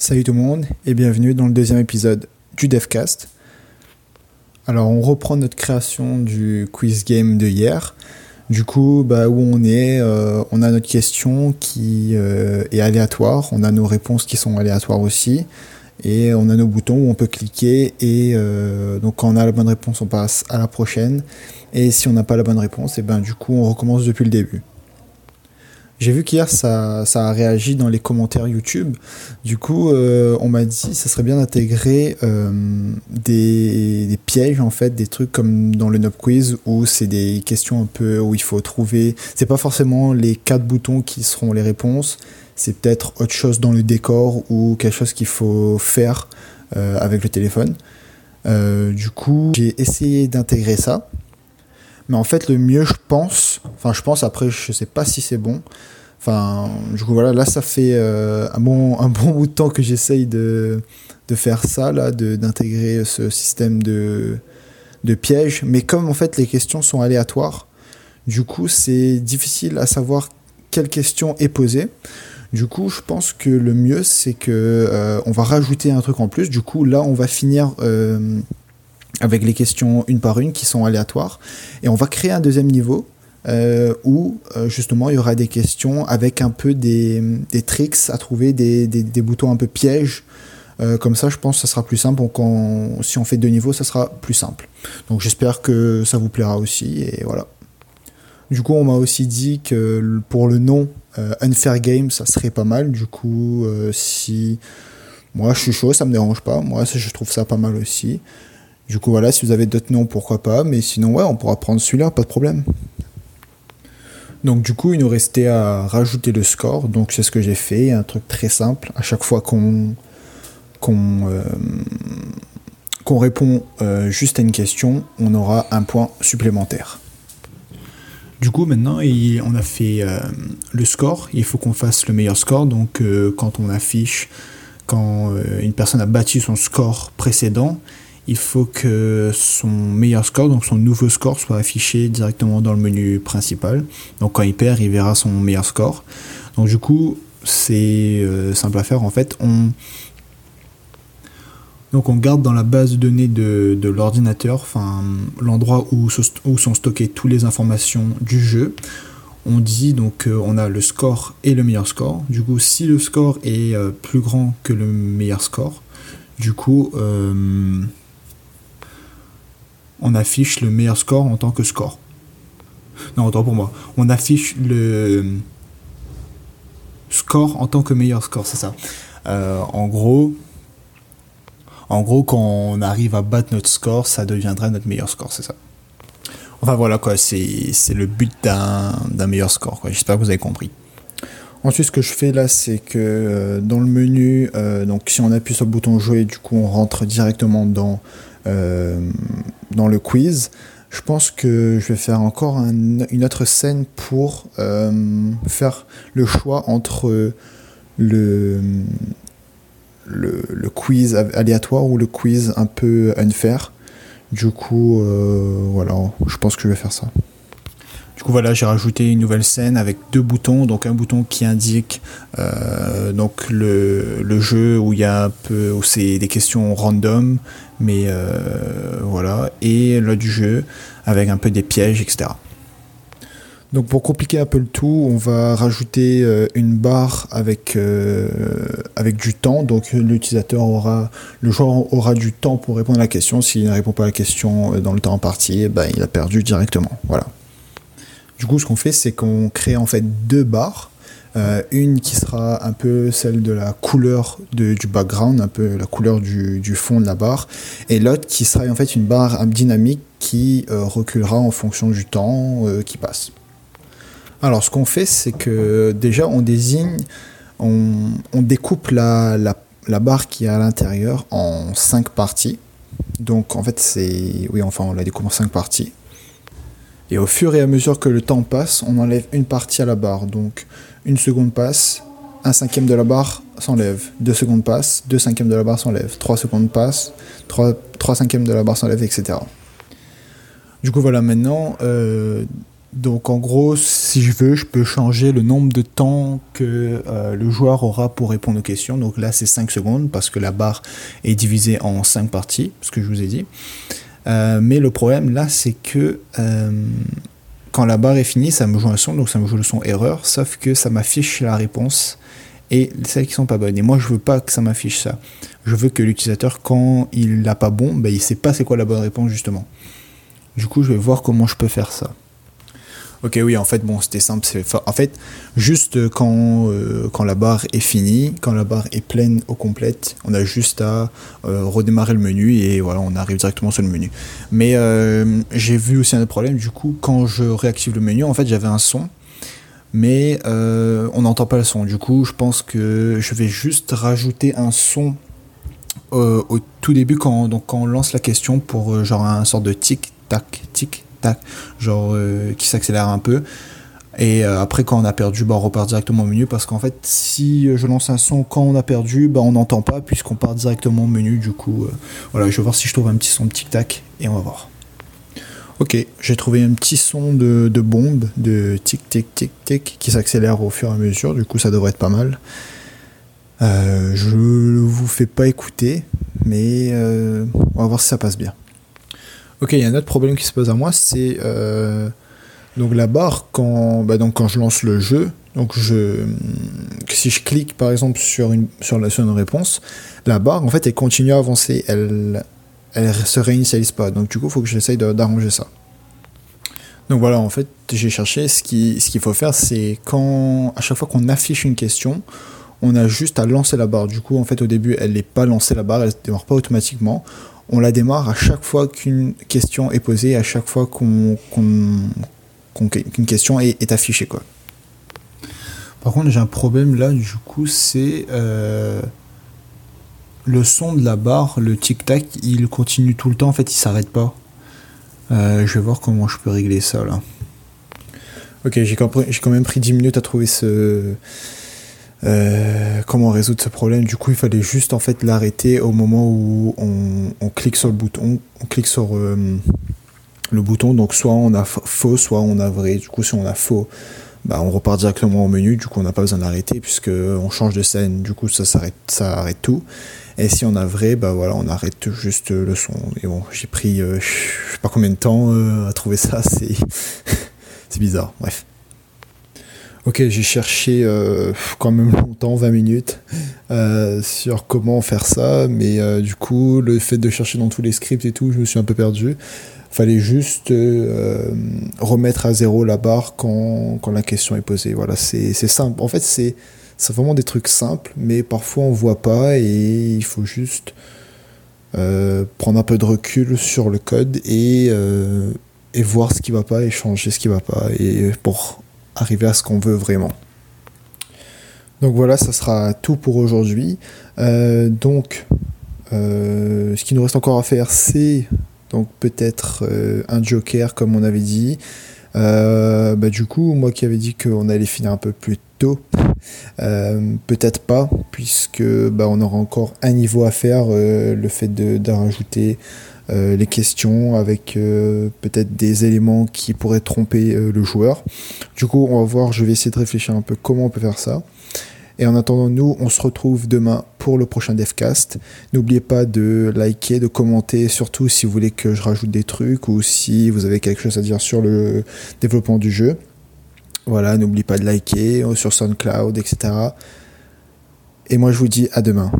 Salut tout le monde et bienvenue dans le deuxième épisode du DevCast. Alors on reprend notre création du quiz game de hier. Du coup, bah, où on est, euh, on a notre question qui euh, est aléatoire, on a nos réponses qui sont aléatoires aussi, et on a nos boutons où on peut cliquer, et euh, donc quand on a la bonne réponse, on passe à la prochaine, et si on n'a pas la bonne réponse, et ben du coup on recommence depuis le début. J'ai vu qu'hier ça, a réagi dans les commentaires YouTube. Du coup, euh, on m'a dit ça serait bien d'intégrer euh, des, pièges en fait, des trucs comme dans le Nob Quiz où c'est des questions un peu où il faut trouver. C'est pas forcément les quatre boutons qui seront les réponses. C'est peut-être autre chose dans le décor ou quelque chose qu'il faut faire euh, avec le téléphone. Du coup, j'ai essayé d'intégrer ça. Mais en fait, le mieux, je pense, enfin, je pense après, je sais pas si c'est bon. Enfin, du coup, voilà, là, ça fait euh, un, bon, un bon bout de temps que j'essaye de, de faire ça, là, d'intégrer ce système de, de pièges. Mais comme en fait, les questions sont aléatoires, du coup, c'est difficile à savoir quelle question est posée. Du coup, je pense que le mieux, c'est que euh, on va rajouter un truc en plus. Du coup, là, on va finir. Euh, avec les questions une par une qui sont aléatoires. Et on va créer un deuxième niveau euh, où euh, justement il y aura des questions avec un peu des, des tricks à trouver, des, des, des, boutons un peu pièges. Euh, comme ça, je pense que ça sera plus simple. Donc, on, si on fait deux niveaux, ça sera plus simple. Donc, j'espère que ça vous plaira aussi. Et voilà. Du coup, on m'a aussi dit que pour le nom Unfair Game, ça serait pas mal. Du coup, si moi je suis chaud, ça me dérange pas. Moi, je trouve ça pas mal aussi. Du coup, voilà, si vous avez d'autres noms, pourquoi pas. Mais sinon, ouais, on pourra prendre celui-là, pas de problème. Donc, du coup, il nous restait à rajouter le score. Donc, c'est ce que j'ai fait. Un truc très simple. À chaque fois qu'on euh, répond euh, juste à une question, on aura un point supplémentaire. Du coup, maintenant, on a fait euh, le score. Il faut qu'on fasse le meilleur score. Donc, quand on affiche, quand une personne a battu son score précédent, il faut que son meilleur score, donc son nouveau score, soit affiché directement dans le menu principal. Donc quand il perd, il verra son meilleur score. Donc du coup, c'est euh, simple à faire. En fait, on donc on garde dans la base de données de, l'ordinateur, l'endroit où, où, sont stockées toutes les informations du jeu. On dit donc euh, on a le score et le meilleur score. Du coup, si le score est euh, plus grand que le meilleur score, du coup, euh, on affiche le meilleur score en tant que score. Non, autant pour moi. On affiche le score en tant que meilleur score, c'est ça. Euh, en gros, en gros, quand on arrive à battre notre score, ça deviendra notre meilleur score, c'est ça. Enfin voilà quoi, c'est le but d'un meilleur score. J'espère que vous avez compris. Ensuite, ce que je fais là, c'est que euh, dans le menu, euh, donc si on appuie sur le bouton jouer, du coup, on rentre directement dans euh, dans le quiz. Je pense que je vais faire encore un, une autre scène pour euh, faire le choix entre le, le, le, quiz aléatoire ou le quiz un peu unfair. Du coup, euh, voilà, je pense que je vais faire ça. Du coup, voilà, j'ai rajouté une nouvelle scène avec deux boutons. Donc, un bouton qui indique euh, donc le, le, jeu où il y a un peu, où c'est des questions random, mais euh, voilà, et l'autre du jeu avec un peu des pièges, etc. Donc pour compliquer un peu le tout, on va rajouter euh, une barre avec, euh, avec du temps. Donc l'utilisateur aura, le joueur aura du temps pour répondre à la question. S'il ne répond pas à la question dans le temps imparti, eh ben, il a perdu directement. Voilà. Du coup, ce qu'on fait, c'est qu'on crée en fait deux barres. Euh, une qui sera un peu celle de la couleur de, du background, un peu la couleur du, du fond de la barre, et l'autre qui sera en fait une barre dynamique qui euh, reculera en fonction du temps euh, qui passe. Alors, ce qu'on fait, c'est que déjà, on désigne, on, découpe la, la, la, barre qui est à l'intérieur en cinq parties. Donc, en fait, c'est. Oui, enfin, on la découpe en cinq parties. Et au fur et à mesure que le temps passe, on enlève une partie à la barre. Donc une seconde passe, un cinquième de la barre s'enlève, deux secondes passent, deux cinquièmes de la barre s'enlève, trois secondes passent, trois, trois cinquièmes de la barre s'enlève, etc. Du coup voilà maintenant, euh, Donc en gros, si je veux, je peux changer le nombre de temps que euh, le joueur aura pour répondre aux questions. Donc là, c'est 5 secondes parce que la barre est divisée en 5 parties, ce que je vous ai dit. Euh, mais le problème là, c'est que euh, quand la barre est finie, ça me joue un son, donc ça me joue le son erreur, sauf que ça m'affiche la réponse et celles qui sont pas bonnes. Et moi, je veux pas que ça m'affiche ça. Je veux que l'utilisateur, quand il n'a pas bon, ben, il sait pas c'est quoi la bonne réponse justement. Du coup, je vais voir comment je peux faire ça. Ok, oui, en fait, bon, c'était simple. En fait, juste quand, euh, quand la barre est finie, quand la barre est pleine au complète, on a juste à euh, redémarrer le menu et voilà, on arrive directement sur le menu. Mais euh, j'ai vu aussi un autre problème. Du coup, quand je réactive le menu, en fait, j'avais un son, mais on n'entend pas le son. Du coup, je pense que je vais juste rajouter un son au tout début quand, donc, quand on lance la question pour genre un sort de tic tac tic tac, genre euh, qui s'accélère un peu. Et euh, après, quand on a perdu, bah, on repart directement au menu parce qu'en fait, si je lance un son quand on a perdu, bah, on n'entend pas puisqu'on part directement au menu. Du coup, euh, voilà, je vais voir si je trouve un petit son de tic-tac et on va voir. Ok, j'ai trouvé un petit son de, de bombe, de tic-tic-tic-tic qui s'accélère au fur et à mesure. Du coup, ça devrait être pas mal. je vous fais pas écouter, mais on va voir si ça passe bien. Ok, il y a un autre problème qui se pose à moi, c'est euh, donc la barre quand, bah donc quand je lance le jeu. Donc je, si je clique par exemple sur une sur la sur une réponse, la barre en fait elle continue à avancer, elle elle se réinitialise pas. Donc du coup, il faut que j'essaye d'arranger ça. Donc voilà, en fait, j'ai cherché ce qui ce qu'il faut faire, c'est quand à chaque fois qu'on affiche une question, on a juste à lancer la barre. Du coup, en fait, au début, elle n'est pas lancée la barre, elle ne démarre pas automatiquement on la démarre à chaque fois qu'une question est posée, à chaque fois qu'on, qu'une question est, affichée. Quoi. Par contre, j'ai un problème là, du coup, c'est euh, le son de la barre, le tic-tac, il continue tout le temps, en fait, il s'arrête pas. Euh, je vais voir comment je peux régler ça là. Ok, j'ai quand même pris 10 minutes à trouver ce, euh, comment résoudre ce problème? Du coup, il fallait juste en fait l'arrêter au moment où on, clique sur le bouton, on clique sur euh, le bouton. Donc soit on a faux, soit on a vrai. Du coup, si on a faux, bah, on repart directement au menu. Du coup, on n'a pas besoin d'arrêter puisque on change de scène. Du coup, ça s'arrête, ça arrête tout. Et si on a vrai, bah voilà, on arrête juste le son. Et bon, j'ai pris, euh, je sais pas combien de temps à trouver ça. C'est bizarre. Bref. Ok, j'ai cherché euh, quand même longtemps, 20 minutes, euh, sur comment faire ça, mais euh, du coup, le fait de chercher dans tous les scripts et tout, je me suis un peu perdu. Fallait juste remettre à zéro la barre quand, quand la question est posée. Voilà, c'est simple. En fait, c'est vraiment des trucs simples, mais parfois on voit pas et il faut juste prendre un peu de recul sur le code et, et voir ce qui va pas et changer ce qui va pas et pour arriver à ce qu'on veut vraiment. Donc voilà, ça sera tout pour aujourd'hui. Euh, donc, euh, ce qui nous reste encore à faire, c'est donc peut-être euh, un joker, comme on avait dit. bah, du coup, moi qui avais dit qu'on allait finir un peu plus tôt, peut-être pas, puisque bah, on aura encore un niveau à faire. le fait de, rajouter euh, les questions avec euh, peut-être des éléments qui pourraient tromper euh, le joueur. Du coup, on va voir, je vais essayer de réfléchir un peu comment on peut faire ça. Et en attendant, nous, on se retrouve demain pour le prochain Devcast. N'oubliez pas de liker, de commenter, surtout si vous voulez que je rajoute des trucs ou si vous avez quelque chose à dire sur le développement du jeu. Voilà, n'oubliez pas de liker sur SoundCloud, etc. Et moi, je vous dis à demain.